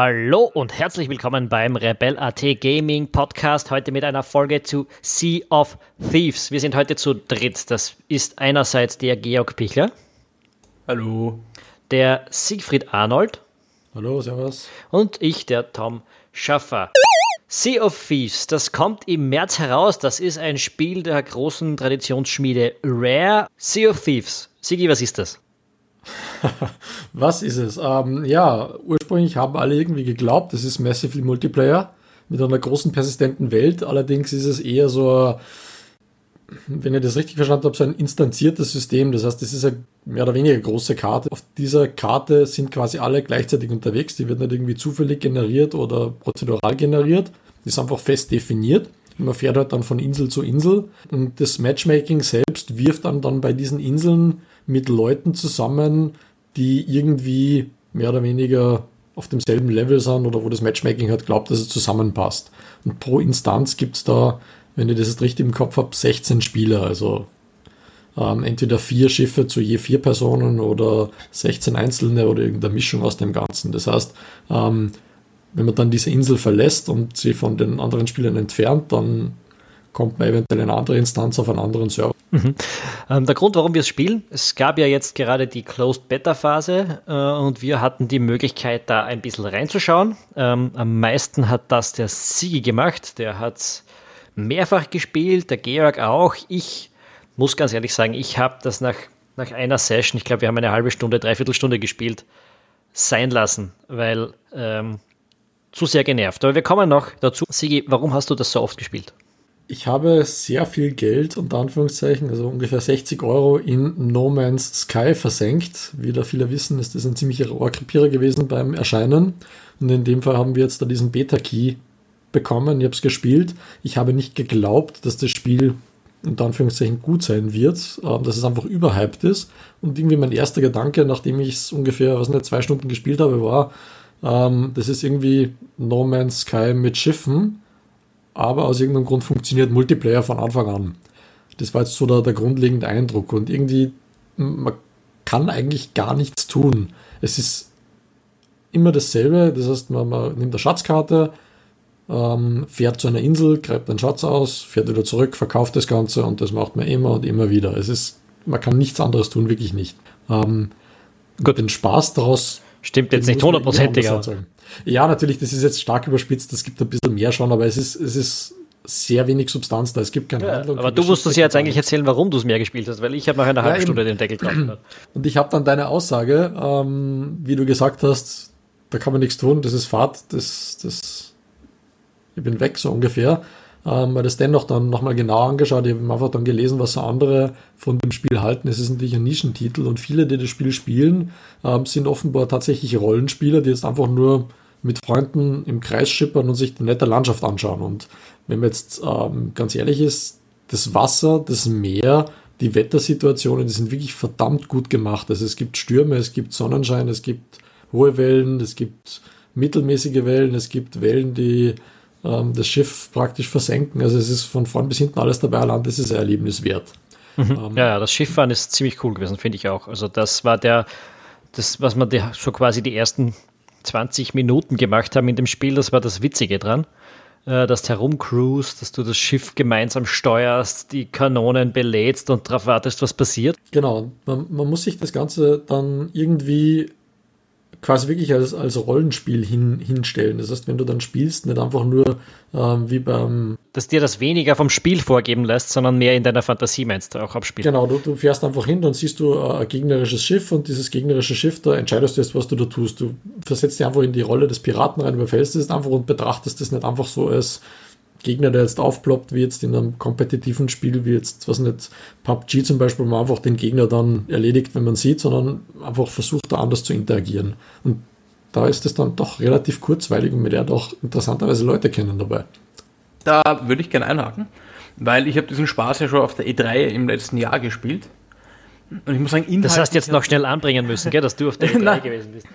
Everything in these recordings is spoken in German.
Hallo und herzlich willkommen beim Rebel.at Gaming Podcast. Heute mit einer Folge zu Sea of Thieves. Wir sind heute zu dritt. Das ist einerseits der Georg Pichler. Hallo. Der Siegfried Arnold. Hallo, servus. Und ich, der Tom Schaffer. Sea of Thieves, das kommt im März heraus. Das ist ein Spiel der großen Traditionsschmiede Rare. Sea of Thieves. Sigi, was ist das? Was ist es? Ähm, ja, ursprünglich haben alle irgendwie geglaubt, es ist Massively Multiplayer mit einer großen persistenten Welt. Allerdings ist es eher so, wenn ich das richtig verstanden habe, so ein instanziertes System. Das heißt, das ist eine mehr oder weniger große Karte. Auf dieser Karte sind quasi alle gleichzeitig unterwegs. Die wird nicht irgendwie zufällig generiert oder prozedural generiert. Die ist einfach fest definiert. Man fährt halt dann von Insel zu Insel. Und das Matchmaking selbst wirft dann, dann bei diesen Inseln mit Leuten zusammen, die irgendwie mehr oder weniger auf demselben Level sind oder wo das Matchmaking halt glaubt, dass es zusammenpasst. Und pro Instanz gibt es da, wenn ich das jetzt richtig im Kopf habe, 16 Spieler. Also ähm, entweder vier Schiffe zu je vier Personen oder 16 einzelne oder irgendeine Mischung aus dem Ganzen. Das heißt, ähm, wenn man dann diese Insel verlässt und sie von den anderen Spielern entfernt, dann kommt man eventuell in eine andere Instanz auf einen anderen Server. Mhm. Ähm, der Grund, warum wir es spielen, es gab ja jetzt gerade die Closed Beta Phase äh, und wir hatten die Möglichkeit, da ein bisschen reinzuschauen. Ähm, am meisten hat das der Sigi gemacht, der hat mehrfach gespielt, der Georg auch. Ich muss ganz ehrlich sagen, ich habe das nach, nach einer Session, ich glaube, wir haben eine halbe Stunde, dreiviertel Stunde gespielt, sein lassen, weil ähm, zu sehr genervt. Aber wir kommen noch dazu. Sigi, warum hast du das so oft gespielt? Ich habe sehr viel Geld, unter Anführungszeichen, also ungefähr 60 Euro in No Man's Sky versenkt. Wie da viele wissen, ist das ein ziemlicher Rohrkrepierer gewesen beim Erscheinen. Und in dem Fall haben wir jetzt da diesen Beta-Key bekommen. Ich habe es gespielt. Ich habe nicht geglaubt, dass das Spiel unter Anführungszeichen gut sein wird, ähm, dass es einfach überhyped ist. Und irgendwie mein erster Gedanke, nachdem ich es ungefähr, was nicht, zwei Stunden gespielt habe, war, ähm, das ist irgendwie No Man's Sky mit Schiffen aber aus irgendeinem Grund funktioniert Multiplayer von Anfang an. Das war jetzt so der, der grundlegende Eindruck und irgendwie, man kann eigentlich gar nichts tun. Es ist immer dasselbe, das heißt, man, man nimmt eine Schatzkarte, ähm, fährt zu einer Insel, greift einen Schatz aus, fährt wieder zurück, verkauft das Ganze und das macht man immer und immer wieder. Es ist, man kann nichts anderes tun, wirklich nicht. Ähm, Gut. Den Spaß daraus. Stimmt jetzt nicht hundertprozentig. Ja, natürlich, das ist jetzt stark überspitzt, es gibt ein bisschen mehr schon, aber es ist, es ist sehr wenig Substanz da. Es gibt keine ja, Handlung. Aber du musst uns ja jetzt eigentlich erzählen, warum du es mehr gespielt hast, weil ich habe nach einer ja, halben Stunde den Deckel drauf. Und ich habe dann deine Aussage, ähm, wie du gesagt hast, da kann man nichts tun, das ist Fahrt, das, das, ich bin weg, so ungefähr. Ähm, weil das dennoch dann nochmal genau angeschaut, ich habe einfach dann gelesen, was so andere von dem Spiel halten. Es ist natürlich ein Nischentitel und viele, die das Spiel spielen, ähm, sind offenbar tatsächlich Rollenspieler, die jetzt einfach nur mit Freunden im Kreis schippern und sich die nette Landschaft anschauen. Und wenn man jetzt ähm, ganz ehrlich ist, das Wasser, das Meer, die Wettersituationen, die sind wirklich verdammt gut gemacht. Also es gibt Stürme, es gibt Sonnenschein, es gibt hohe Wellen, es gibt mittelmäßige Wellen, es gibt Wellen, die ähm, das Schiff praktisch versenken. Also es ist von vorn bis hinten alles dabei, allein das ist ein Erlebnis wert. Mhm. Ähm, ja, ja, das Schifffahren ist ziemlich cool gewesen, finde ich auch. Also das war der, das, was man die, so quasi die ersten 20 Minuten gemacht haben in dem Spiel, das war das Witzige dran. Äh, dass du herumcruist, dass du das Schiff gemeinsam steuerst, die Kanonen belädst und darauf wartest, was passiert. Genau, man, man muss sich das Ganze dann irgendwie quasi wirklich als, als Rollenspiel hin, hinstellen. Das heißt, wenn du dann spielst, nicht einfach nur ähm, wie beim. Dass dir das weniger vom Spiel vorgeben lässt, sondern mehr in deiner Fantasie meinst du auch abspielen. Genau, du, du fährst einfach hin, dann siehst du äh, ein gegnerisches Schiff und dieses gegnerische Schiff, da entscheidest du jetzt, was du da tust. Du versetzt dich einfach in die Rolle des Piraten rein, überfällst es einfach und betrachtest es nicht einfach so als Gegner, der jetzt aufploppt, wie jetzt in einem kompetitiven Spiel, wie jetzt, was nicht, PUBG zum Beispiel, wo man einfach den Gegner dann erledigt, wenn man sieht, sondern einfach versucht, da anders zu interagieren. Und da ist es dann doch relativ kurzweilig und man lernt auch interessanterweise Leute kennen dabei. Da würde ich gerne einhaken, weil ich habe diesen Spaß ja schon auf der E3 im letzten Jahr gespielt. Und ich muss sagen, Das hast du jetzt noch schnell anbringen müssen, gell, dass du auf der E3 gewesen bist.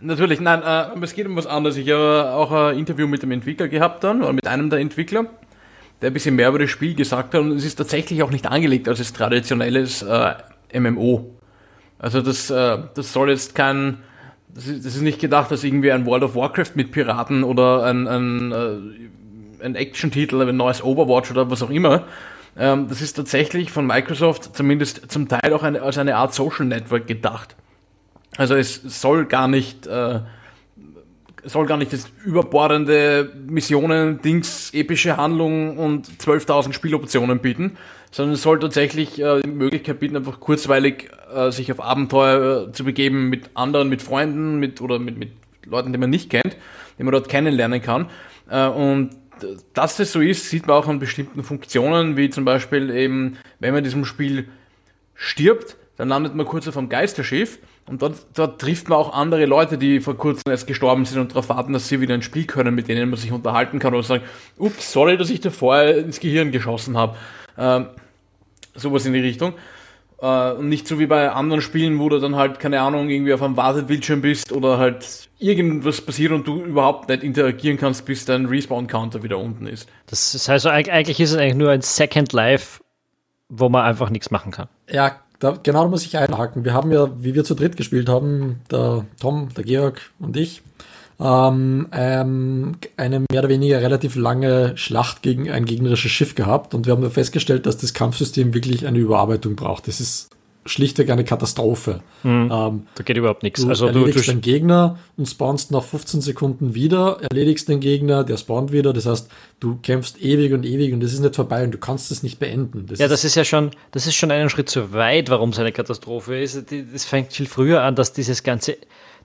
Natürlich, nein, äh, es geht um was anderes. Ich habe auch ein Interview mit dem Entwickler gehabt dann, oder mit einem der Entwickler, der ein bisschen mehr über das Spiel gesagt hat und es ist tatsächlich auch nicht angelegt als das traditionelles äh, MMO. Also das, äh, das soll jetzt kein das ist, das ist nicht gedacht als irgendwie ein World of Warcraft mit Piraten oder ein, ein, äh, ein Action-Titel, ein neues Overwatch oder was auch immer. Ähm, das ist tatsächlich von Microsoft zumindest zum Teil auch eine, als eine Art Social Network gedacht. Also es soll gar nicht, äh, soll gar nicht das überbordende Missionen, Dings, epische Handlung und 12.000 Spieloptionen bieten, sondern es soll tatsächlich äh, die Möglichkeit bieten, einfach kurzweilig äh, sich auf Abenteuer äh, zu begeben mit anderen, mit Freunden, mit oder mit, mit Leuten, die man nicht kennt, die man dort kennenlernen kann. Äh, und dass das so ist, sieht man auch an bestimmten Funktionen, wie zum Beispiel eben, wenn man in diesem Spiel stirbt, dann landet man kurz auf einem Geisterschiff und dort, dort trifft man auch andere Leute, die vor kurzem erst gestorben sind und darauf warten, dass sie wieder ins Spiel können, mit denen man sich unterhalten kann oder sagen, ups, sorry, dass ich dir vorher ins Gehirn geschossen habe. Ähm, sowas in die Richtung. Äh, und nicht so wie bei anderen Spielen, wo du dann halt, keine Ahnung, irgendwie auf einem Wartebildschirm bist oder halt irgendwas passiert und du überhaupt nicht interagieren kannst, bis dein Respawn-Counter wieder unten ist. Das ist also eigentlich ist es eigentlich nur ein Second Life, wo man einfach nichts machen kann. Ja, da, genau da muss ich einhaken. Wir haben ja, wie wir zu dritt gespielt haben, der Tom, der Georg und ich, ähm, ähm, eine mehr oder weniger relativ lange Schlacht gegen ein gegnerisches Schiff gehabt und wir haben festgestellt, dass das Kampfsystem wirklich eine Überarbeitung braucht. Das ist schlichtweg eine Katastrophe. Mhm. Ähm, da geht überhaupt nichts. Du also erledigst du, du den Gegner und spawnst nach 15 Sekunden wieder, erledigst den Gegner, der spawnt wieder. Das heißt, du kämpfst ewig und ewig und es ist nicht vorbei und du kannst es nicht beenden. Das ja, das ist ja schon, das ist schon einen Schritt zu weit, warum es eine Katastrophe ist. Das fängt viel früher an, dass dieses ganze,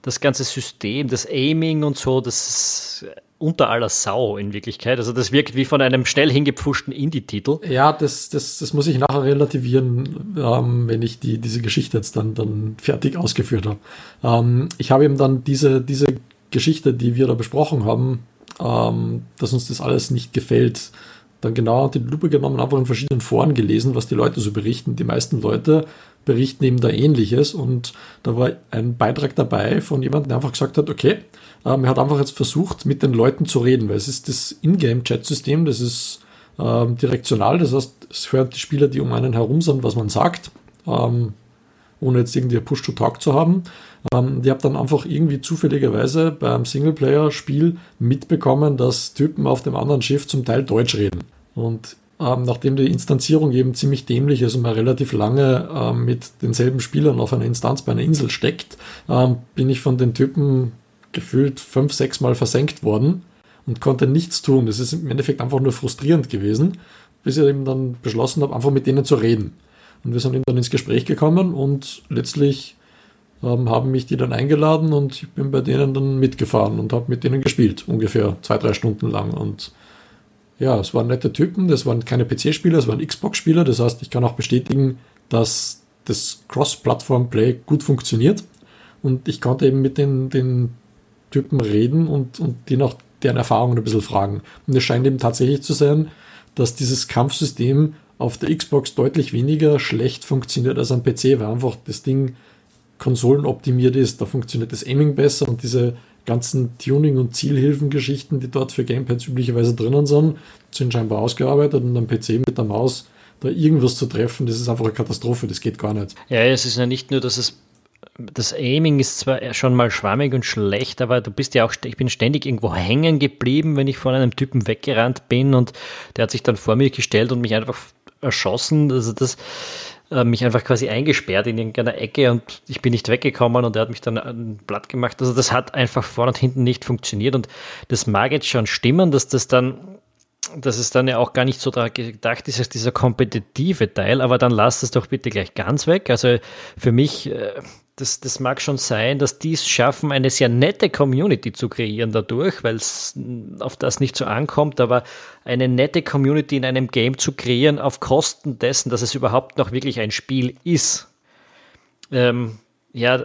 das ganze System, das Aiming und so, das ist unter aller Sau in Wirklichkeit. Also das wirkt wie von einem schnell hingepfuschten Indie-Titel. Ja, das, das, das muss ich nachher relativieren, ähm, wenn ich die, diese Geschichte jetzt dann, dann fertig ausgeführt habe. Ähm, ich habe eben dann diese, diese Geschichte, die wir da besprochen haben, ähm, dass uns das alles nicht gefällt, dann genau die Lupe genommen, einfach in verschiedenen Foren gelesen, was die Leute so berichten. Die meisten Leute berichten eben da ähnliches und da war ein Beitrag dabei von jemandem, der einfach gesagt hat, okay, ähm, er hat einfach jetzt versucht, mit den Leuten zu reden, weil es ist das Ingame-Chat-System, das ist ähm, direktional, das heißt, es hört die Spieler, die um einen herum sind, was man sagt, ähm, ohne jetzt irgendwie Push-to-Talk zu haben. Ähm, die habe dann einfach irgendwie zufälligerweise beim Singleplayer-Spiel mitbekommen, dass Typen auf dem anderen Schiff zum Teil Deutsch reden. Und ähm, nachdem die Instanzierung eben ziemlich dämlich ist und man relativ lange ähm, mit denselben Spielern auf einer Instanz bei einer Insel steckt, ähm, bin ich von den Typen gefühlt fünf, sechs Mal versenkt worden und konnte nichts tun. Das ist im Endeffekt einfach nur frustrierend gewesen, bis ich eben dann beschlossen habe, einfach mit denen zu reden. Und wir sind eben dann ins Gespräch gekommen und letztlich ähm, haben mich die dann eingeladen und ich bin bei denen dann mitgefahren und habe mit denen gespielt, ungefähr zwei, drei Stunden lang. Und ja, es waren nette Typen, das waren keine PC-Spieler, es waren Xbox-Spieler. Das heißt, ich kann auch bestätigen, dass das Cross-Plattform-Play gut funktioniert. Und ich konnte eben mit den, den Typen reden und, und die nach deren Erfahrungen ein bisschen fragen. Und es scheint eben tatsächlich zu sein, dass dieses Kampfsystem auf der Xbox deutlich weniger schlecht funktioniert als am PC, weil einfach das Ding konsolenoptimiert ist. Da funktioniert das Aiming besser und diese ganzen Tuning- und Zielhilfengeschichten, die dort für Gamepads üblicherweise drinnen sind, sind scheinbar ausgearbeitet und am PC mit der Maus da irgendwas zu treffen, das ist einfach eine Katastrophe, das geht gar nicht. Ja, es ist ja nicht nur, dass es das Aiming ist zwar schon mal schwammig und schlecht, aber du bist ja auch, ich bin ständig irgendwo hängen geblieben, wenn ich von einem Typen weggerannt bin und der hat sich dann vor mir gestellt und mich einfach erschossen. Also das äh, mich einfach quasi eingesperrt in irgendeiner Ecke und ich bin nicht weggekommen und er hat mich dann ein Blatt gemacht. Also das hat einfach vorne und hinten nicht funktioniert und das mag jetzt schon stimmen, dass das dann dass es dann ja auch gar nicht so gedacht ist als dieser kompetitive Teil, aber dann lasst es doch bitte gleich ganz weg. Also für mich, äh, das, das mag schon sein, dass die es schaffen, eine sehr nette Community zu kreieren dadurch, weil es auf das nicht so ankommt, aber eine nette Community in einem Game zu kreieren auf Kosten dessen, dass es überhaupt noch wirklich ein Spiel ist. Ähm, ja,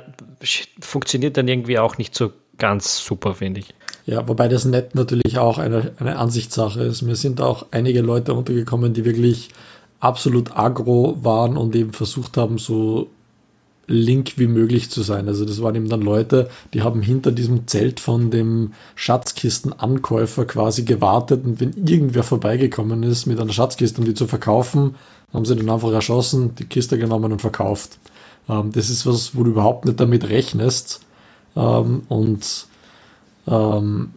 funktioniert dann irgendwie auch nicht so ganz super, finde ich. Ja, wobei das Nett natürlich auch eine, eine Ansichtssache ist. Mir sind auch einige Leute untergekommen, die wirklich absolut aggro waren und eben versucht haben, so link wie möglich zu sein. Also das waren eben dann Leute, die haben hinter diesem Zelt von dem Schatzkistenankäufer quasi gewartet und wenn irgendwer vorbeigekommen ist mit einer Schatzkiste, um die zu verkaufen, haben sie dann einfach erschossen, die Kiste genommen und verkauft. Ähm, das ist was, wo du überhaupt nicht damit rechnest, Ähm, und ähm,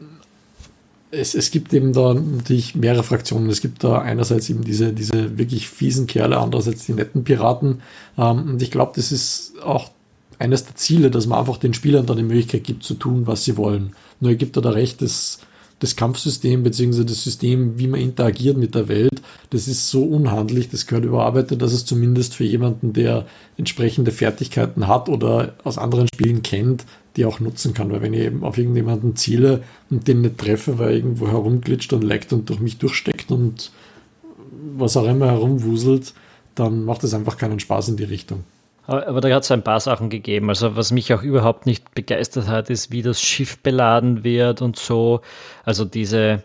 es, es gibt eben da natürlich mehrere Fraktionen. Es gibt da einerseits eben diese, diese wirklich fiesen Kerle, andererseits die netten Piraten. Ähm, und ich glaube, das ist auch eines der Ziele, dass man einfach den Spielern da die Möglichkeit gibt zu tun, was sie wollen. Nur gibt er da recht, das, das Kampfsystem bzw. das System, wie man interagiert mit der Welt, das ist so unhandlich, das gehört überarbeitet, dass es zumindest für jemanden, der entsprechende Fertigkeiten hat oder aus anderen Spielen kennt, die auch nutzen kann. Weil wenn ich eben auf irgendjemanden ziele und den nicht treffe, weil er irgendwo herumglitscht und leckt und durch mich durchsteckt und was auch immer herumwuselt, dann macht es einfach keinen Spaß in die Richtung. Aber da hat es ein paar Sachen gegeben. Also was mich auch überhaupt nicht begeistert hat, ist, wie das Schiff beladen wird und so. Also diese,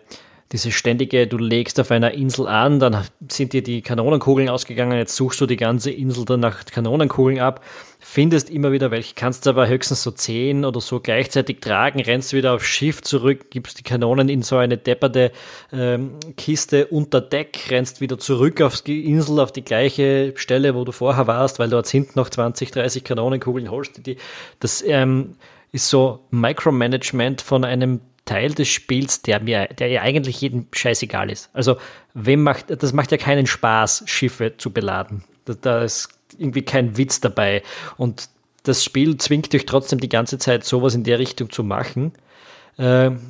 diese ständige, du legst auf einer Insel an, dann sind dir die Kanonenkugeln ausgegangen, jetzt suchst du die ganze Insel dann nach Kanonenkugeln ab, findest immer wieder welche, kannst aber höchstens so zehn oder so gleichzeitig tragen, rennst wieder aufs Schiff zurück, gibst die Kanonen in so eine depperte ähm, Kiste unter Deck, rennst wieder zurück auf die Insel, auf die gleiche Stelle, wo du vorher warst, weil dort hinten noch 20, 30 Kanonenkugeln holst. Die, das ähm, ist so Micromanagement von einem Teil des Spiels, der mir, der ja eigentlich jedem scheißegal ist. Also, wem macht, das macht ja keinen Spaß, Schiffe zu beladen. Da, da ist irgendwie kein Witz dabei. Und das Spiel zwingt euch trotzdem die ganze Zeit, sowas in der Richtung zu machen. Ähm,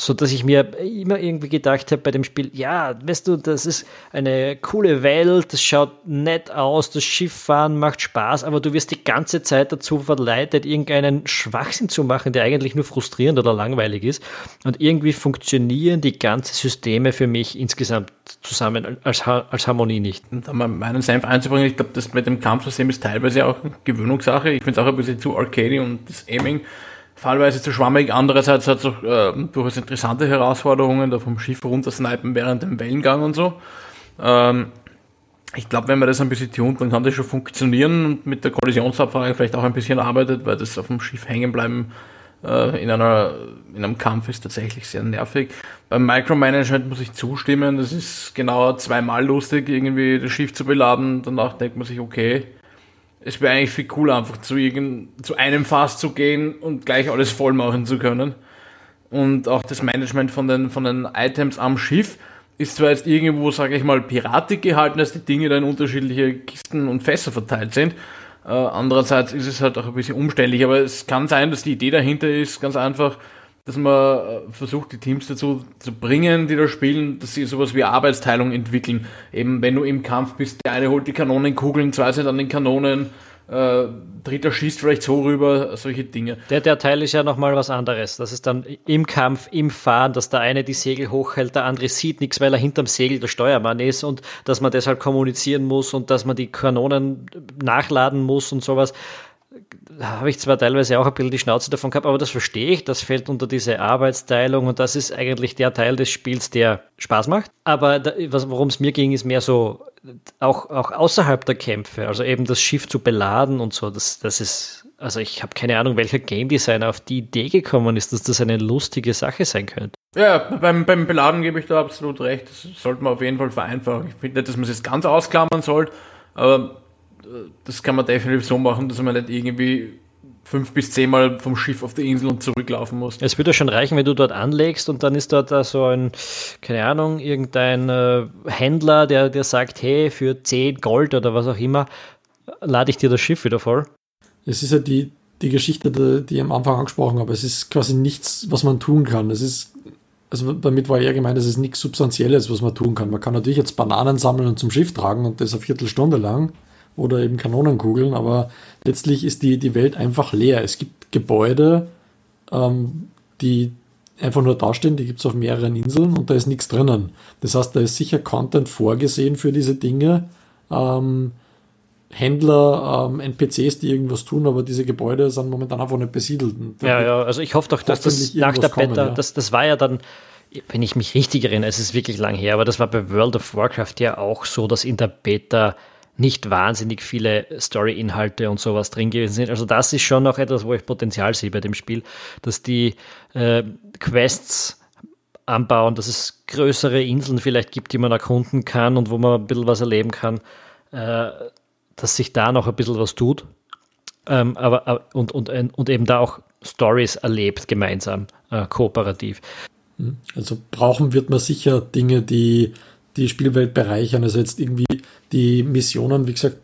so dass ich mir immer irgendwie gedacht habe bei dem Spiel, ja, weißt du, das ist eine coole Welt, das schaut nett aus, das Schifffahren macht Spaß, aber du wirst die ganze Zeit dazu verleitet, irgendeinen Schwachsinn zu machen, der eigentlich nur frustrierend oder langweilig ist. Und irgendwie funktionieren die ganzen Systeme für mich insgesamt zusammen als, als Harmonie nicht. Und mal meinen Senf einzubringen, ich glaube, das mit dem Kampfsystem ist teilweise auch eine Gewöhnungssache. Ich finde es auch ein bisschen zu arcade und das Aiming fallweise zu schwammig. Andererseits hat es auch äh, durchaus interessante Herausforderungen, da vom Schiff runtersnipen während dem Wellengang und so. Ähm, ich glaube, wenn man das ein bisschen tunt, dann kann das schon funktionieren und mit der Kollisionsabfrage vielleicht auch ein bisschen arbeitet, weil das auf dem Schiff hängen bleiben äh, in, einer, in einem Kampf ist tatsächlich sehr nervig. Beim Micromanagement muss ich zustimmen, das ist genau zweimal lustig, irgendwie das Schiff zu beladen. Danach denkt man sich, okay, es wäre eigentlich viel cooler, einfach zu, irgend, zu einem Fass zu gehen und gleich alles voll machen zu können. Und auch das Management von den, von den Items am Schiff ist zwar jetzt irgendwo, sage ich mal, piratig gehalten, dass die Dinge dann in unterschiedliche Kisten und Fässer verteilt sind. Äh, andererseits ist es halt auch ein bisschen umständlich, aber es kann sein, dass die Idee dahinter ist, ganz einfach, dass man äh, versucht, die Teams dazu zu bringen, die da spielen, dass sie sowas wie Arbeitsteilung entwickeln. Eben, wenn du im Kampf bist, der eine holt die Kanonenkugeln, zwei sind an den Kanonen, äh, dritter schießt vielleicht so rüber, solche Dinge. Der, der Teil ist ja nochmal was anderes. Das ist dann im Kampf, im Fahren, dass der eine die Segel hochhält, der andere sieht nichts, weil er hinterm Segel der Steuermann ist und dass man deshalb kommunizieren muss und dass man die Kanonen nachladen muss und sowas habe ich zwar teilweise auch ein bisschen die Schnauze davon gehabt, aber das verstehe ich. Das fällt unter diese Arbeitsteilung und das ist eigentlich der Teil des Spiels, der Spaß macht. Aber worum es mir ging, ist mehr so auch, auch außerhalb der Kämpfe, also eben das Schiff zu beladen und so. Das, das ist, also ich habe keine Ahnung, welcher Game Designer auf die Idee gekommen ist, dass das eine lustige Sache sein könnte. Ja, beim, beim Beladen gebe ich da absolut recht. Das sollte man auf jeden Fall vereinfachen. Ich finde nicht, dass man es jetzt ganz ausklammern sollte, aber das kann man definitiv so machen, dass man nicht irgendwie fünf bis zehnmal vom Schiff auf die Insel und zurücklaufen muss. Es würde schon reichen, wenn du dort anlegst und dann ist dort da so ein, keine Ahnung, irgendein äh, Händler, der, der sagt, hey, für 10 Gold oder was auch immer, lade ich dir das Schiff wieder voll. Es ist ja die, die Geschichte, die, die ich am Anfang angesprochen habe. Es ist quasi nichts, was man tun kann. Es ist, also damit war eher gemeint, es ist nichts Substanzielles, was man tun kann. Man kann natürlich jetzt Bananen sammeln und zum Schiff tragen und das eine Viertelstunde lang oder eben Kanonenkugeln, aber letztlich ist die, die Welt einfach leer. Es gibt Gebäude, ähm, die einfach nur dastehen, die gibt es auf mehreren Inseln und da ist nichts drinnen. Das heißt, da ist sicher Content vorgesehen für diese Dinge. Ähm, Händler, ähm, NPCs, die irgendwas tun, aber diese Gebäude sind momentan einfach nicht besiedelt. Ja, ja, also ich hoffe doch, dass das nach der Beta, kommen, ja. das, das war ja dann, wenn ich mich richtig erinnere, es ist wirklich lang her, aber das war bei World of Warcraft ja auch so, dass in der Beta nicht wahnsinnig viele Story-Inhalte und sowas drin gewesen sind. Also das ist schon noch etwas, wo ich Potenzial sehe bei dem Spiel, dass die äh, Quests anbauen, dass es größere Inseln vielleicht gibt, die man erkunden kann und wo man ein bisschen was erleben kann, äh, dass sich da noch ein bisschen was tut. ähm, aber, aber und, und, und eben da auch Stories erlebt, gemeinsam, äh, kooperativ. Hm. Also brauchen wird man sicher Dinge, die die Spielwelt bereichern. Also jetzt irgendwie die Missionen, wie gesagt,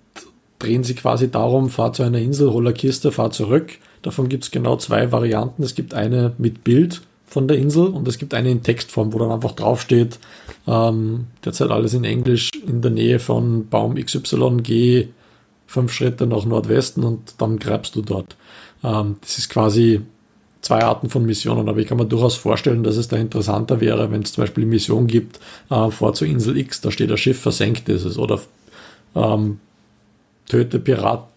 drehen sich quasi darum, fahr zu einer Insel, hol eine Kiste, fahr zurück. Davon gibt es genau zwei Varianten. Es gibt eine mit Bild von der Insel und es gibt eine in Textform, wo dann einfach draufsteht, ähm, derzeit alles in Englisch, in der Nähe von Baum XY, geh fünf Schritte nach Nordwesten und dann greifst du dort. Ähm, das ist quasi zwei Arten von Missionen, aber ich kann mir durchaus vorstellen, dass es da interessanter wäre, wenn es zum Beispiel eine Mission gibt, äh, vor zur Insel X, da steht ein Schiff, versenkt ist es, oder ähm, töte Pirat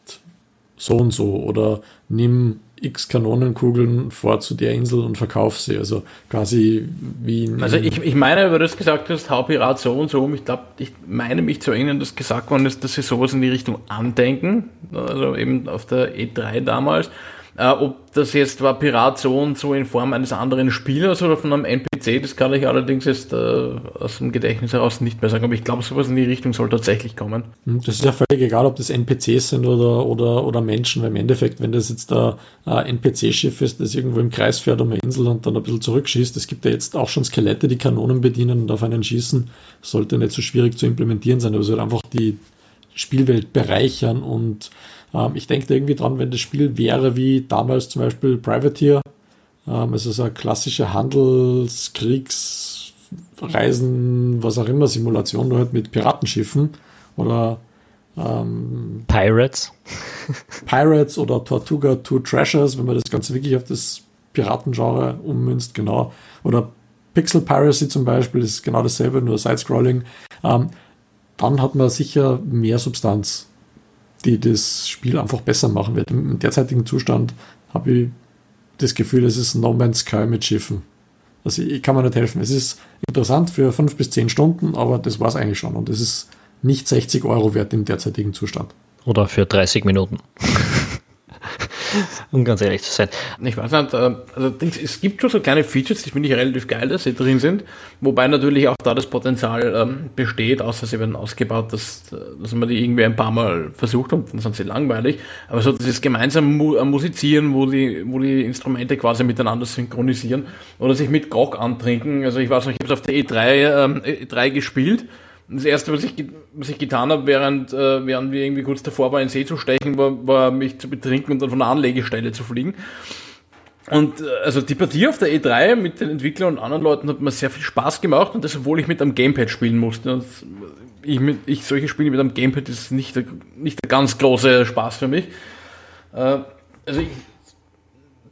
so und so, oder nimm x Kanonenkugeln vor zu der Insel und verkauf sie. Also quasi wie. Also ich, ich meine, weil du das gesagt hast, hau Pirat so und so. Ich glaube, ich meine mich zu erinnern, dass gesagt worden ist, dass sie sowas in die Richtung andenken. Also eben auf der E3 damals. Äh, ob das jetzt war Pirat so und so in Form eines anderen Spielers oder von einem NPC, das kann ich allerdings jetzt äh, aus dem Gedächtnis heraus nicht mehr sagen, aber ich glaube, sowas in die Richtung soll tatsächlich kommen. Hm, das ist ja völlig egal, ob das NPCs sind oder, oder, oder Menschen, weil im Endeffekt, wenn das jetzt ein äh, NPC-Schiff ist, das irgendwo im Kreis fährt um eine Insel und dann ein bisschen zurückschießt, es gibt ja jetzt auch schon Skelette, die Kanonen bedienen und auf einen schießen, sollte nicht so schwierig zu implementieren sein, aber es wird einfach die Spielwelt bereichern und ähm, ich denke irgendwie dran, wenn das Spiel wäre wie damals zum Beispiel Privateer, ähm, also so eine klassische Handels-, Kriegs-, Reisen, was auch immer, Simulation nur halt mit Piratenschiffen oder ähm, Pirates. Pirates oder Tortuga Two Treasures, wenn man das Ganze wirklich auf das Piratengenre ummünzt, genau. Oder Pixel Piracy zum Beispiel ist genau dasselbe, nur Sidescrolling. Ähm, dann hat man sicher mehr Substanz die das Spiel einfach besser machen wird. Im derzeitigen Zustand habe ich das Gefühl, es ist No Man's Sky mit Schiffen. Also ich kann mir nicht helfen. Es ist interessant für fünf bis zehn Stunden, aber das war es eigentlich schon. Und es ist nicht 60 Euro wert im derzeitigen Zustand. Oder für 30 Minuten. um ganz ehrlich zu sein. Ich weiß nicht, äh, also es gibt schon so kleine Features, die finde ich relativ geil, dass sie drin sind, wobei natürlich auch da das Potenzial ähm, besteht, außer sie werden ausgebaut, dass, dass man die irgendwie ein paar Mal versucht und dann sind sie langweilig. Aber so dieses gemeinsame äh, Musizieren, wo die, wo die Instrumente quasi miteinander synchronisieren oder sich mit Grog antrinken. Also ich weiß noch, ich habe es auf der E3, ähm, E3 gespielt das erste, was ich, was ich getan habe, während, äh, während wir irgendwie kurz davor waren, in den See zu stechen, war, war mich zu betrinken und dann von der Anlegestelle zu fliegen. Und äh, also die Partie auf der E3 mit den Entwicklern und anderen Leuten hat mir sehr viel Spaß gemacht und das, obwohl ich mit einem Gamepad spielen musste. Und ich, mit, ich solche Spiele mit einem Gamepad ist nicht der, nicht der ganz große Spaß für mich. Äh, also ich,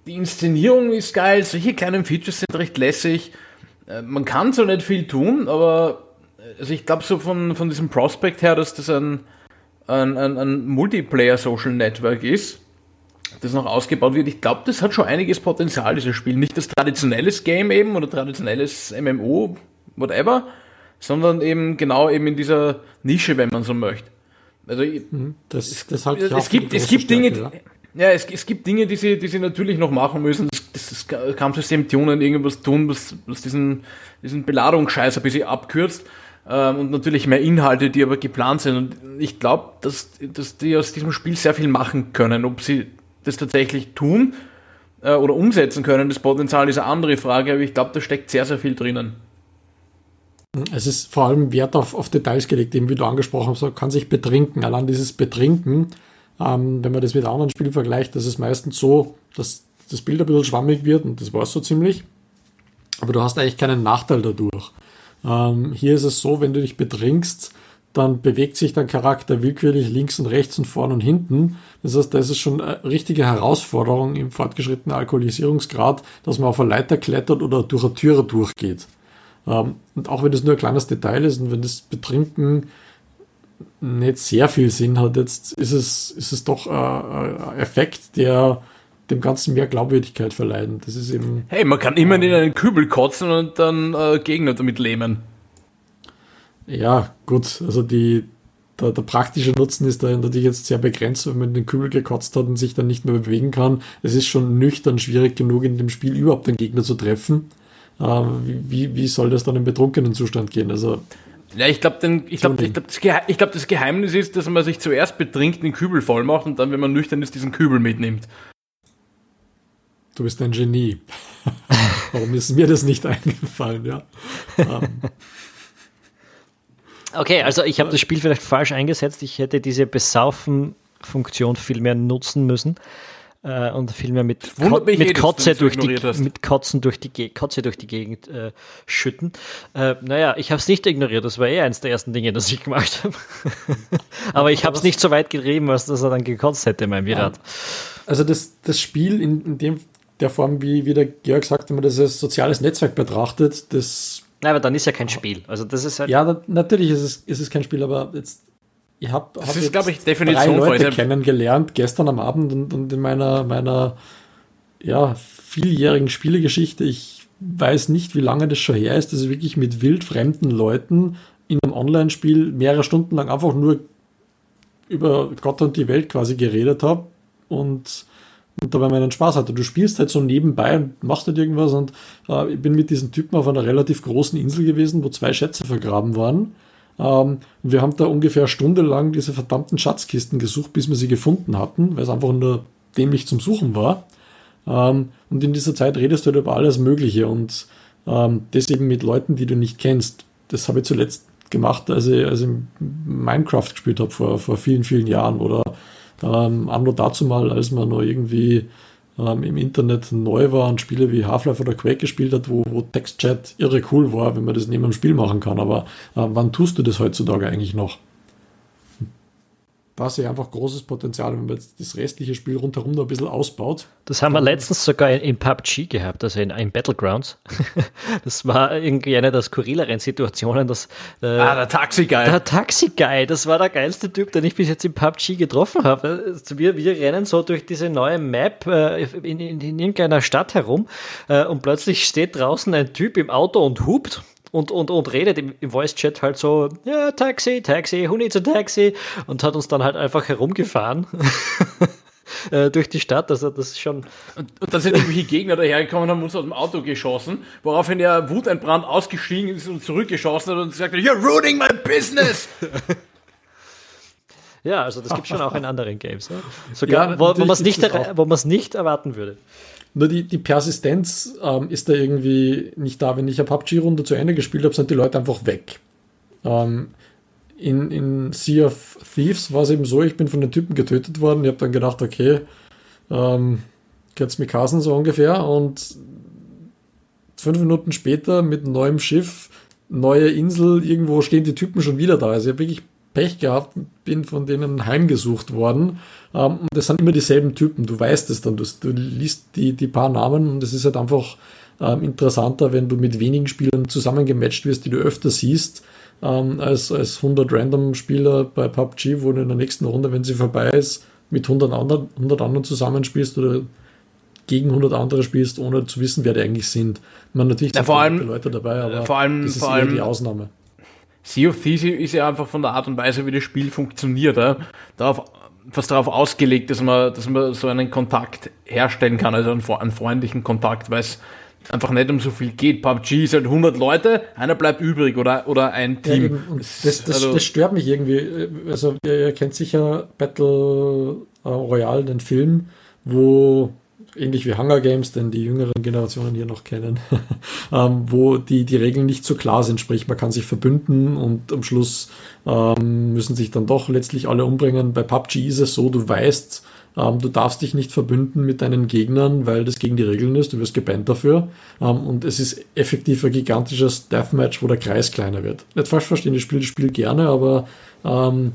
die Inszenierung ist geil, solche kleinen Features sind recht lässig. Äh, man kann so nicht viel tun, aber also ich glaube so von, von diesem Prospect her, dass das ein, ein, ein, ein Multiplayer-Social Network ist, das noch ausgebaut wird. Ich glaube, das hat schon einiges Potenzial, dieses Spiel. Nicht das traditionelles Game eben oder traditionelles MMO, whatever, sondern eben genau eben in dieser Nische, wenn man so möchte. Also mhm. das, es, das halt es gibt, es gibt Dinge, ja, ja es, es, gibt Dinge, die sie, die sie natürlich noch machen müssen. Das, das, das Kampfsystem tunen, irgendwas tun, was, was diesen, diesen Beladungsscheiß ein bisschen abkürzt ähm, und natürlich mehr Inhalte, die aber geplant sind. Und ich glaube, dass, dass die aus diesem Spiel sehr viel machen können. Ob sie das tatsächlich tun äh, oder umsetzen können, das Potenzial ist eine andere Frage, aber ich glaube, da steckt sehr, sehr viel drinnen. Es ist vor allem Wert auf, auf Details gelegt, eben wie du angesprochen hast, man kann sich betrinken. Allein dieses Betrinken, ähm, wenn man das mit anderen Spielen vergleicht, das ist meistens so, dass das Bild ein bisschen schwammig wird und das war es so ziemlich. Aber du hast eigentlich keinen Nachteil dadurch. Ähm, hier ist es so, wenn du dich betrinkst, dann bewegt sich dein Charakter willkürlich links und rechts und vorn und hinten. Das heißt, da ist schon eine richtige Herausforderung im fortgeschrittenen Alkoholisierungsgrad, dass man auf eine Leiter klettert oder durch eine Türe durchgeht. Ähm, und auch wenn das nur ein kleines Detail ist und wenn das Betrinken nicht sehr viel Sinn hat, jetzt ist es, ist es doch ein Effekt, der dem Ganzen mehr Glaubwürdigkeit verleihen. Das ist eben. Hey, man kann immer in einen Kübel kotzen und dann äh, Gegner damit lähmen. Ja, gut. Also die, der, der, praktische Nutzen ist da natürlich jetzt sehr begrenzt, wenn man den Kübel gekotzt hat und sich dann nicht mehr bewegen kann. Es ist schon nüchtern schwierig genug, in dem Spiel überhaupt den Gegner zu treffen. Äh, wie, wie soll das dann im betrunkenen Zustand gehen? Also Ja, ich glaube, ich glaube, ich glaub, das, glaub, das Geheimnis ist, dass man sich zuerst betrinkt, den Kübel voll macht und dann, wenn man nüchtern ist, diesen Kübel mitnimmt. Du bist ein Genie. Warum ist mir das nicht eingefallen, ja? Ähm. Okay, also ich habe das Spiel vielleicht falsch eingesetzt. Ich hätte diese Besaufen-Funktion viel mehr nutzen müssen äh, und viel mehr mit, Ko mit, eh, Kotze durch die, mit Kotzen durch die, Kotze durch die Gegend äh, schütten. Äh, naja, ich habe es nicht ignoriert. Das war eh eines der ersten Dinge, das ich gemacht habe. Aber ich habe es nicht so weit getrieben, als dass er dann gekotzt hätte, mein Pirat. Also das, das Spiel in, in dem, der Form, wie, wie der Georg sagt, wenn man das als soziales Netzwerk betrachtet, das Nein, aber dann ist ja kein Spiel. Also das ist halt ja, da, natürlich ist es, ist es kein Spiel, aber jetzt ich habe hab ist, glaube ich, Definition drei Leute kennengelernt gestern am Abend und, und in meiner, meiner ja, vieljährigen Spielegeschichte. Ich weiß nicht, wie lange das schon her ist, dass ich wirklich mit wildfremden Leuten in einem Online-Spiel mehrere Stunden lang einfach nur über Gott und die Welt quasi geredet habe und, und dabei meinen Spaß hatte. Du spielst halt so nebenbei und machst halt irgendwas und äh, ich bin mit diesen Typen auf einer relativ großen Insel gewesen, wo zwei Schätze vergraben waren ähm, wir haben da ungefähr eine Stunde lang diese verdammten Schatzkisten gesucht, bis wir sie gefunden hatten, weil es einfach nur dämlich zum Suchen war. Ähm, und in dieser Zeit redest du halt über alles Mögliche und ähm, das eben mit Leuten, die du nicht kennst. Das habe ich zuletzt gemacht, als ich, als ich Minecraft gespielt habe vor, vor vielen, vielen Jahren oder ähm, anno dazu mal, als man noch irgendwie ähm, im Internet neu war und Spiele wie Half-Life oder Quake gespielt hat, wo, wo Textchat irre cool war, wenn man das neben einem Spiel machen kann. Aber äh, wann tust du das heutzutage eigentlich noch? Da sehe ich einfach großes Potenzial, wenn man jetzt das restliche Spiel rundherum noch ein bisschen ausbaut. Das haben wir letztens sogar in, in PUBG gehabt, also in, in Battlegrounds. das war irgendwie eine der skurrileren Situationen. Dass, äh, ah, der Taxi-Guy. Der Taxi-Guy, das war der geilste Typ, den ich bis jetzt in PUBG getroffen habe. Also wir, wir rennen so durch diese neue Map äh, in, in, in, irgendeiner Stadt herum äh, und plötzlich steht draußen ein Typ im Auto und hupt und, und, und redet im, im Voice-Chat halt so, ja, Taxi, Taxi, who needs a Taxi? Und hat uns dann halt einfach herumgefahren. Äh, durch die Stadt, also das ist schon. Und, und dann sind irgendwelche Gegner dahergekommen und haben uns aus dem Auto geschossen, woraufhin er wutentbrannt ausgestiegen ist und zurückgeschossen hat und gesagt hat, You're ruining my business! ja, also das gibt schon auch in anderen Games. Ja? Sogar, ja, wo, wo man es nicht, nicht erwarten würde. Nur die, die Persistenz ähm, ist da irgendwie nicht da. Wenn ich eine PUBG-Runde zu Ende gespielt habe, sind die Leute einfach weg. Ähm, in, in Sea of Thieves war es eben so, ich bin von den Typen getötet worden. Ich habe dann gedacht, okay, ähm, geht's mit Kassen so ungefähr. Und fünf Minuten später mit neuem Schiff, neue Insel, irgendwo stehen die Typen schon wieder da. Also ich habe wirklich Pech gehabt, bin von denen heimgesucht worden. Ähm, das sind immer dieselben Typen, du weißt es dann, du, du liest die, die paar Namen und es ist halt einfach ähm, interessanter, wenn du mit wenigen Spielern zusammengematcht wirst, die du öfter siehst, ähm, als, als 100 Random-Spieler bei PUBG, wo du in der nächsten Runde, wenn sie vorbei ist, mit 100 anderen, 100 anderen zusammenspielst oder gegen 100 andere spielst, ohne zu wissen, wer die eigentlich sind. Man natürlich ja, vor allem, Leute dabei, aber vor allem, das ist vor allem, die Ausnahme. Sea of Thieves ist ja einfach von der Art und Weise, wie das Spiel funktioniert, ja, darauf, fast darauf ausgelegt, dass man, dass man so einen Kontakt herstellen kann, also einen, einen freundlichen Kontakt, weil es einfach nicht um so viel geht. PUBG ist halt 100 Leute, einer bleibt übrig oder, oder ein Team. Ja, das, das, das, also das, stört mich irgendwie. Also ihr, ihr kennt sicher Battle Royale, den Film, wo ähnlich wie Hunger Games, denn die jüngeren Generationen hier noch kennen, ähm, wo die, die Regeln nicht so klar sind. Sprich, man kann sich verbünden und am Schluss ähm, müssen sich dann doch letztlich alle umbringen. Bei PUBG ist es so, du weißt, ähm, du darfst dich nicht verbünden mit deinen Gegnern, weil das gegen die Regeln ist. Du wirst gebannt dafür. Ähm, und es ist effektiv ein gigantisches Deathmatch, wo der Kreis kleiner wird. Nicht falsch verstehen, ich spiele das Spiel gerne, aber ähm,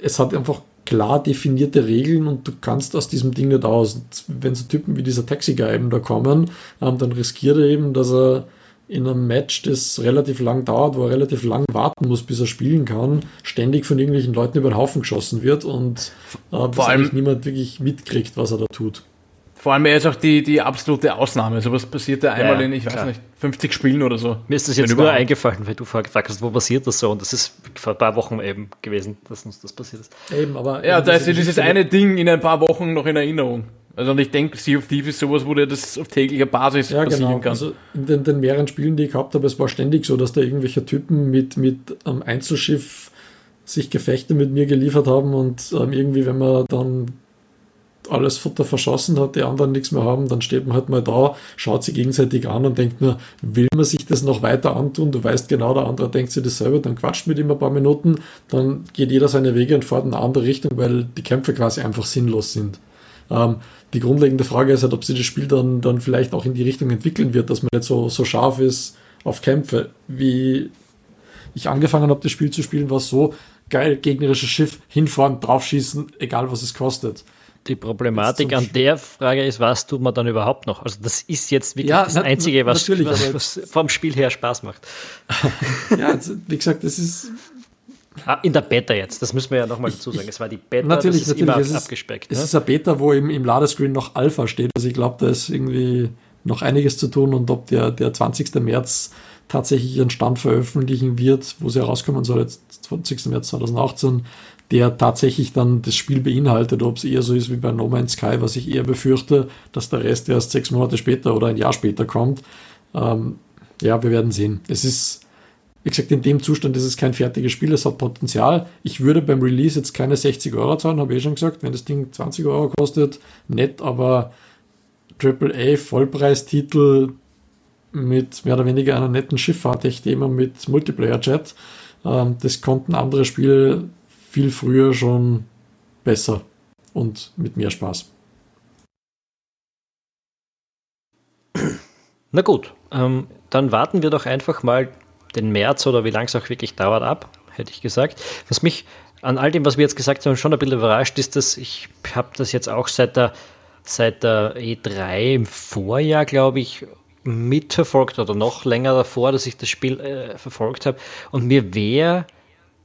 es hat einfach klar definierte Regeln und du kannst aus diesem Ding nicht aus. Und wenn so Typen wie dieser Taxi-Guy eben da kommen, ähm, dann riskiert er eben, dass er in einem Match, das relativ lang dauert, wo er relativ lang warten muss, bis er spielen kann, ständig von irgendwelchen Leuten über den Haufen geschossen wird und äh, bis allem niemand wirklich mitkriegt, was er da tut. Vor allem, er ist auch die, die absolute Ausnahme. Sowas passiert ja einmal ja, in, ich klar. weiß nicht, 50 Spielen oder so. Mir ist das jetzt nur eingefallen, weil du gefragt hast, wo passiert das so? Und das ist vor ein paar Wochen eben gewesen, dass uns das passiert ist. Eben, aber. Ja, da ist ja dieses eine Ding in ein paar Wochen noch in Erinnerung. Also und ich denke, Sea of Thieves ist sowas, wo du das auf täglicher Basis ja, passieren genau. kann. Also in den, den, mehreren Spielen, die ich gehabt habe, es war ständig so, dass da irgendwelche Typen mit, mit einem Einzelschiff sich Gefechte mit mir geliefert haben und ähm, irgendwie, wenn man dann alles Futter verschossen hat, die anderen nichts mehr haben, dann steht man halt mal da, schaut sich gegenseitig an und denkt mir, will man sich das noch weiter antun? Du weißt genau, der andere denkt sich das selber, dann quatscht mit ihm ein paar Minuten, dann geht jeder seine Wege und fährt in eine andere Richtung, weil die Kämpfe quasi einfach sinnlos sind. Ähm, die grundlegende Frage ist halt, ob sich das Spiel dann, dann vielleicht auch in die Richtung entwickeln wird, dass man nicht so, so scharf ist auf Kämpfe. Wie ich angefangen habe, das Spiel zu spielen, war es so, geil, gegnerisches Schiff, hinfahren, draufschießen, egal was es kostet. Die Problematik an der Frage ist, was tut man dann überhaupt noch? Also das ist jetzt wirklich ja, das na, Einzige, was, was, was, vom Spiel her Spaß macht. ja, also, wie gesagt, das ist... Ah, in der Beta jetzt, das müssen wir ja nochmal dazu sagen. Es war die Beta, natürlich, das ist natürlich, immer es ist, abgespeckt. Es ne? ist eine Beta, wo im, im Ladescreen noch Alpha steht. Also ich glaube, da ist irgendwie noch einiges zu tun und ob der, der 20. März tatsächlich ihren Stand veröffentlichen wird, wo sie herauskommen soll, jetzt 20. März 2018, der tatsächlich dann das Spiel beinhaltet, ob es eher so ist wie bei No Man's Sky, was ich eher befürchte, dass der Rest erst sechs Monate später oder ein Jahr später kommt. Ähm, ja, wir werden sehen. Es ist, wie gesagt, in dem Zustand ist es kein fertiges Spiel, es hat Potenzial. Ich würde beim Release jetzt keine 60 Euro zahlen, habe ich eh schon gesagt. Wenn das Ding 20 Euro kostet, nett, aber AAA Vollpreistitel mit mehr oder weniger einer netten Schifffahrt, echt immer mit Multiplayer-Chat. Ähm, das konnten andere Spiele viel früher schon besser und mit mehr Spaß. Na gut, ähm, dann warten wir doch einfach mal den März oder wie lange es auch wirklich dauert ab, hätte ich gesagt. Was mich an all dem, was wir jetzt gesagt haben, schon ein bisschen überrascht ist, dass ich habe das jetzt auch seit der, seit der E3 im Vorjahr, glaube ich, mitverfolgt oder noch länger davor, dass ich das Spiel äh, verfolgt habe. Und mir wäre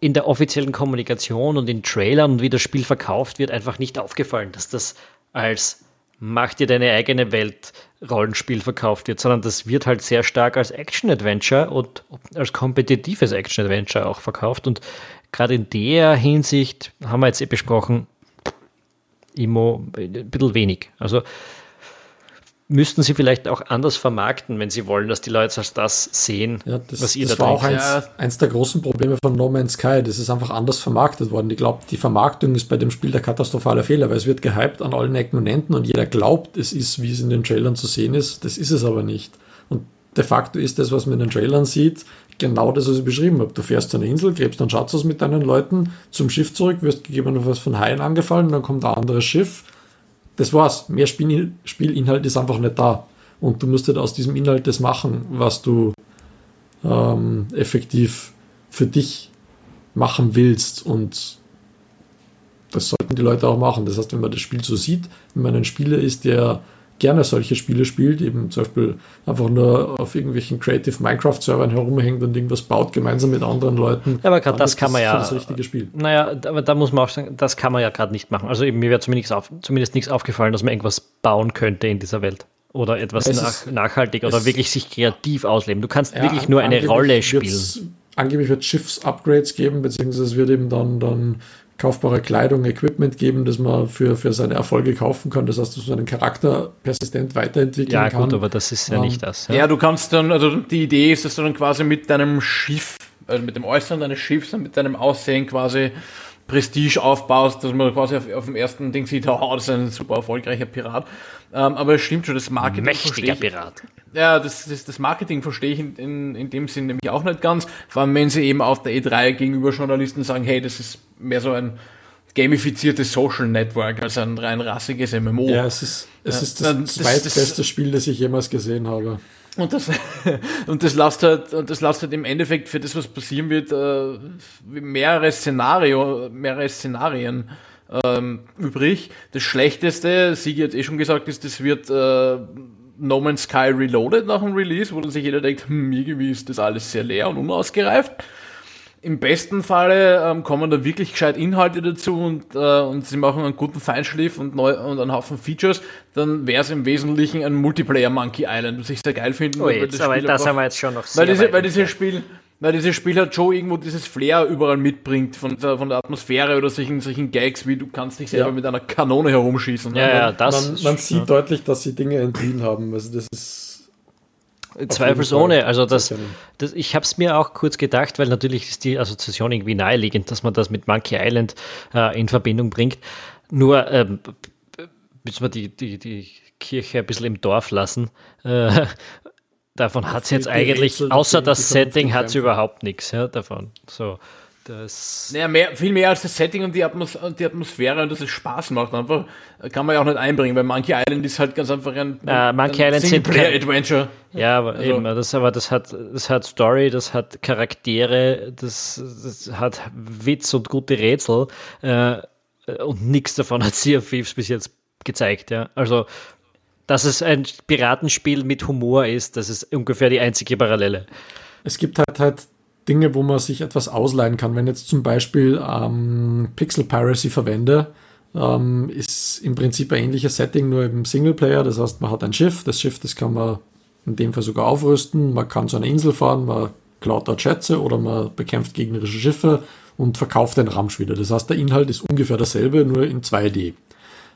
in der offiziellen Kommunikation und in Trailern und wie das Spiel verkauft wird, einfach nicht aufgefallen, dass das als Mach dir deine eigene Welt Rollenspiel verkauft wird, sondern das wird halt sehr stark als Action-Adventure und als kompetitives Action-Adventure auch verkauft. Und gerade in der Hinsicht haben wir jetzt eh besprochen, Imo ein bisschen wenig. Also müssten sie vielleicht auch anders vermarkten, wenn sie wollen, dass die Leute als das sehen, ja, das, was ihr das da war denkt. auch eins, ja. eins der großen Probleme von No Man's Sky. Das ist einfach anders vermarktet worden. Ich glaube, die Vermarktung ist bei dem Spiel der katastrophale Fehler, weil es wird gehypt an allen Ecken und Enden und jeder glaubt, es ist, wie es in den Trailern zu sehen ist. Das ist es aber nicht. Und de facto ist das, was man in den Trailern sieht, genau das, was ich beschrieben habe. Du fährst zu einer Insel, gräbst einen Schatz aus mit deinen Leuten, zum Schiff zurück, wirst gegebenenfalls von Haien angefallen, dann kommt ein anderes Schiff, das war's. Mehr Spiel, Spielinhalt ist einfach nicht da. Und du musst halt aus diesem Inhalt das machen, was du ähm, effektiv für dich machen willst. Und das sollten die Leute auch machen. Das heißt, wenn man das Spiel so sieht, wenn man ein Spieler ist, der gerne solche Spiele spielt, eben zum Beispiel einfach nur auf irgendwelchen Creative Minecraft-Servern herumhängt und irgendwas baut, gemeinsam mit anderen Leuten. Ja, aber gerade das kann man ja. Das richtige Spiel. Naja, aber da muss man auch sagen, das kann man ja gerade nicht machen. Also mir wäre zumindest, auf, zumindest nichts aufgefallen, dass man irgendwas bauen könnte in dieser Welt. Oder etwas nach, nachhaltig oder wirklich sich kreativ ausleben. Du kannst ja, wirklich nur eine Rolle spielen. Angeblich wird es Schiffs-Upgrades geben, beziehungsweise es wird eben dann, dann kaufbare Kleidung, Equipment geben, das man für, für seine Erfolge kaufen kann. Das heißt, dass man seinen Charakter persistent weiterentwickeln ja, kann. Ja, gut, aber das ist ja um, nicht das. Ja. ja. du kannst dann, also die Idee ist, dass du dann quasi mit deinem Schiff, also mit dem Äußeren deines Schiffs und mit deinem Aussehen quasi Prestige aufbaust, dass man quasi auf, auf dem ersten Ding sieht, oh, das ist ein super erfolgreicher Pirat. Ähm, aber es stimmt schon, das Marketing. Mächtiger Pirat. Ja, das, das, das Marketing verstehe ich in, in, in dem Sinn nämlich auch nicht ganz. Vor allem, wenn sie eben auf der E3 gegenüber Journalisten sagen, hey, das ist mehr so ein gamifiziertes Social Network als ein rein rassiges MMO. Ja, es ist, es ist das, das zweitbeste das, Spiel, das ich jemals gesehen habe. Und das, und das lasst halt, und das lasst halt im Endeffekt für das, was passieren wird, äh, mehrere Szenario, mehrere Szenarien ähm, übrig. Das Schlechteste, Sigi hat eh schon gesagt, ist, das wird äh, No Man's Sky Reloaded nach dem Release, wo dann sich jeder denkt, hm, irgendwie ist das alles sehr leer und unausgereift. Im besten Falle ähm, kommen da wirklich gescheit Inhalte dazu und, äh, und sie machen einen guten Feinschliff und, neu, und einen Haufen Features, dann wäre es im Wesentlichen ein Multiplayer Monkey Island, was ich sehr geil finde. Oh, jetzt, das aber das haben wir jetzt schon noch sehr weil, diese, weil dieses Spiel Na, dieses Spiel hat schon irgendwo dieses Flair überall mitbringt, von der, von der Atmosphäre oder solchen, solchen Gags, wie du kannst dich selber ja. mit einer Kanone herumschießen. Ja, ja, das. Man, man sieht ja. deutlich, dass sie Dinge entliehen haben. Also das ist Zweifelsohne. Also das, das ich habe es mir auch kurz gedacht, weil natürlich ist die Assoziation irgendwie naheliegend, dass man das mit Monkey Island äh, in Verbindung bringt. Nur ähm, müssen wir die, die, die Kirche ein bisschen im Dorf lassen. Äh, davon hat es jetzt eigentlich, außer das Setting, hat es überhaupt nichts ja, davon. So, das naja, mehr, viel mehr als das Setting und die, Atmos die, Atmosphäre und dass es Spaß macht. Einfach kann man ja auch nicht einbringen, weil Monkey Island ist halt ganz einfach ein, äh, Monkey ein Island Adventure. Ja, aber also, eben, das, aber das hat, das hat Story, das hat Charaktere, das, das hat Witz und gute Rätsel äh, und nichts davon hat Sea of Thieves bis jetzt gezeigt. Ja, also dass es ein Piratenspiel mit Humor ist, das ist ungefähr die einzige Parallele. Es gibt halt halt Dinge, wo man sich etwas ausleihen kann. Wenn jetzt zum Beispiel ähm, Pixel Piracy verwende, ähm, ist im Prinzip ein ähnliches Setting, nur im Singleplayer. Das heißt, man hat ein Schiff, das Schiff, das kann man in dem Fall sogar aufrüsten, man kann zu einer Insel fahren, man klaut dort Schätze oder man bekämpft gegnerische Schiffe und verkauft den Ramsch wieder. Das heißt, der Inhalt ist ungefähr dasselbe, nur in 2D.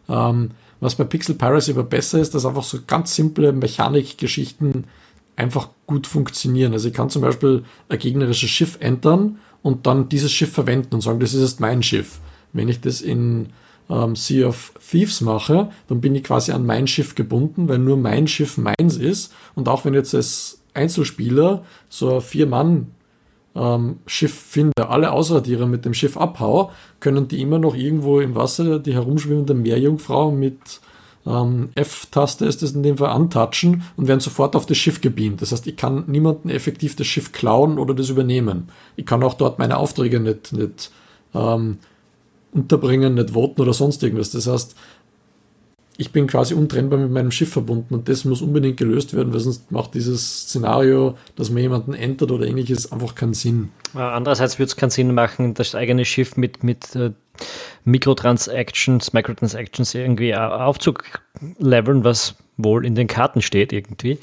Ähm, was bei Pixel Piracy aber besser ist, dass einfach so ganz simple Mechanikgeschichten einfach gut funktionieren. Also ich kann zum Beispiel ein gegnerisches Schiff entern und dann dieses Schiff verwenden und sagen, das ist jetzt mein Schiff. Wenn ich das in ähm, Sea of Thieves mache, dann bin ich quasi an mein Schiff gebunden, weil nur mein Schiff meins ist. Und auch wenn jetzt als Einzelspieler so ein Vier-Mann ähm, Schiff finde, alle Ausradierer mit dem Schiff abhau, können die immer noch irgendwo im Wasser die herumschwimmende Meerjungfrau mit ähm, F-Taste ist es in dem Fall antatschen und werden sofort auf das Schiff gebeamt. Das heißt, ich kann niemanden effektiv das Schiff klauen oder das übernehmen. Ich kann auch dort meine Aufträge nicht, nicht ähm, unterbringen, nicht voten oder sonst irgendwas. Das heißt, ich bin quasi untrennbar mit meinem Schiff verbunden und das muss unbedingt gelöst werden, weil sonst macht dieses Szenario, dass man jemanden entert oder ähnliches, einfach keinen Sinn. Andererseits würde es keinen Sinn machen, das eigene Schiff mit, mit äh, Mikrotransactions, Microtransactions irgendwie aufzuleveln, was wohl in den Karten steht irgendwie.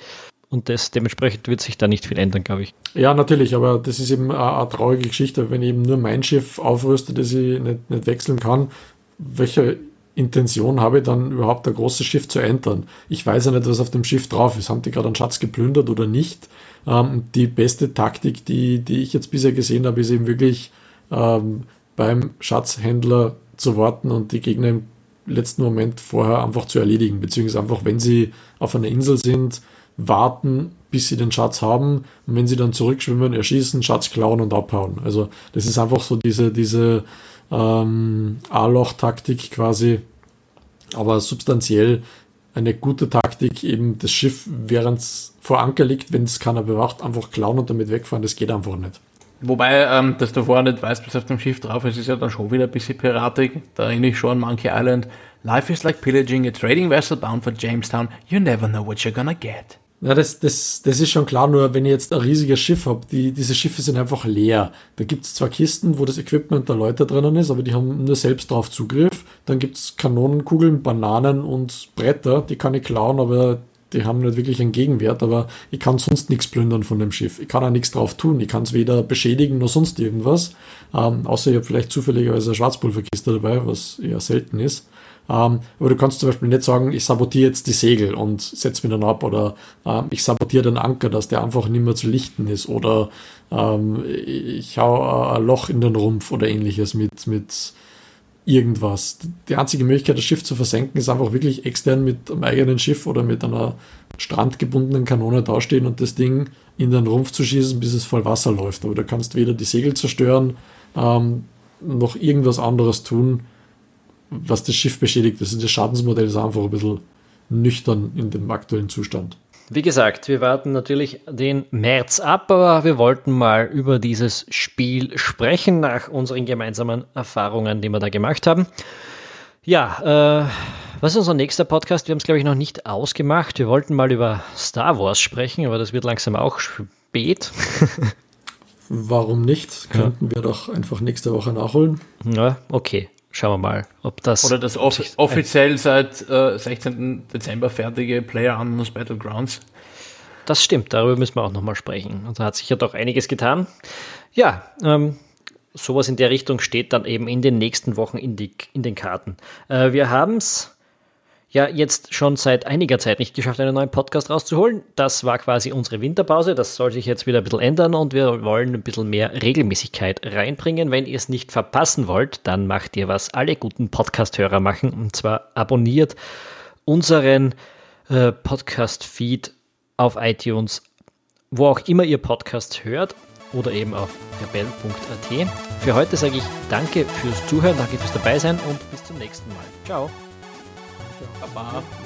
Und das, dementsprechend wird sich da nicht viel ändern, glaube ich. Ja, natürlich, aber das ist eben eine, eine traurige Geschichte, wenn ich eben nur mein Schiff aufrüste, das ich nicht, nicht wechseln kann. Welche Intention habe ich dann überhaupt ein großes Schiff zu entern? Ich weiß ja nicht, was auf dem Schiff drauf ist. Haben die gerade einen Schatz geplündert oder nicht? Ähm, die beste Taktik, die, die ich jetzt bisher gesehen habe, ist eben wirklich ähm, beim Schatzhändler warten und die Gegner im letzten Moment vorher einfach zu erledigen, beziehungsweise einfach, wenn sie auf einer Insel sind, warten, bis sie den Schatz haben und wenn sie dann zurückschwimmen, erschießen, Schatz klauen und abhauen. Also das ist einfach so diese, diese ähm, A-Loch-Taktik quasi, aber substanziell eine gute Taktik, eben das Schiff, während es vor Anker liegt, wenn es keiner bewacht, einfach klauen und damit wegfahren, das geht einfach nicht. Wobei, ähm, dass du vorher nicht weißt, was auf dem Schiff drauf ist, ist ja dann schon wieder ein bisschen piratig. Da erinnere ich schon an Monkey Island. Life is like pillaging a trading vessel bound for Jamestown. You never know what you're gonna get. Ja, das, das, das ist schon klar, nur wenn ich jetzt ein riesiges Schiff habe, die, diese Schiffe sind einfach leer. Da gibt es zwar Kisten, wo das Equipment der Leute drinnen ist, aber die haben nur selbst drauf Zugriff. Dann gibt es Kanonenkugeln, Bananen und Bretter, die kann ich klauen, aber die haben nicht wirklich einen Gegenwert, aber ich kann sonst nichts plündern von dem Schiff. Ich kann auch nichts drauf tun. Ich kann es weder beschädigen noch sonst irgendwas. Ähm, außer ich habe vielleicht zufälligerweise eine Schwarzpulverkiste dabei, was eher selten ist. Ähm, aber du kannst zum Beispiel nicht sagen, ich sabotiere jetzt die Segel und setze mich dann ab oder ähm, ich sabotiere den Anker, dass der einfach nicht mehr zu lichten ist oder ähm, ich hau ein Loch in den Rumpf oder ähnliches mit, mit irgendwas. Die einzige Möglichkeit, das Schiff zu versenken, ist einfach wirklich extern mit einem eigenen Schiff oder mit einer strandgebundenen Kanone dastehen und das Ding in den Rumpf zu schießen, bis es voll Wasser läuft. Aber du kannst weder die Segel zerstören, ähm, noch irgendwas anderes tun, was das Schiff beschädigt. Das, das Schadensmodell ist einfach ein bisschen nüchtern in dem aktuellen Zustand. Wie gesagt, wir warten natürlich den März ab, aber wir wollten mal über dieses Spiel sprechen nach unseren gemeinsamen Erfahrungen, die wir da gemacht haben. Ja, äh, was ist unser nächster Podcast? Wir haben es, glaube ich, noch nicht ausgemacht. Wir wollten mal über Star Wars sprechen, aber das wird langsam auch spät. Warum nicht? Könnten ja. wir doch einfach nächste Woche nachholen. Ja, okay. Schauen wir mal, ob das. Oder das off offiziell seit äh, 16. Dezember fertige Player Unknowns Battlegrounds. Das stimmt, darüber müssen wir auch nochmal sprechen. Und da hat sich ja doch einiges getan. Ja, ähm, sowas in der Richtung steht dann eben in den nächsten Wochen in, die, in den Karten. Äh, wir haben es ja jetzt schon seit einiger Zeit nicht geschafft, einen neuen Podcast rauszuholen. Das war quasi unsere Winterpause. Das soll sich jetzt wieder ein bisschen ändern und wir wollen ein bisschen mehr Regelmäßigkeit reinbringen. Wenn ihr es nicht verpassen wollt, dann macht ihr, was alle guten Podcast-Hörer machen. Und zwar abonniert unseren äh, Podcast-Feed auf iTunes, wo auch immer ihr Podcast hört oder eben auf rebell.at. Für heute sage ich danke fürs Zuhören, danke fürs Dabeisein und bis zum nächsten Mal. Ciao. Baba. Wünsche mir Abend.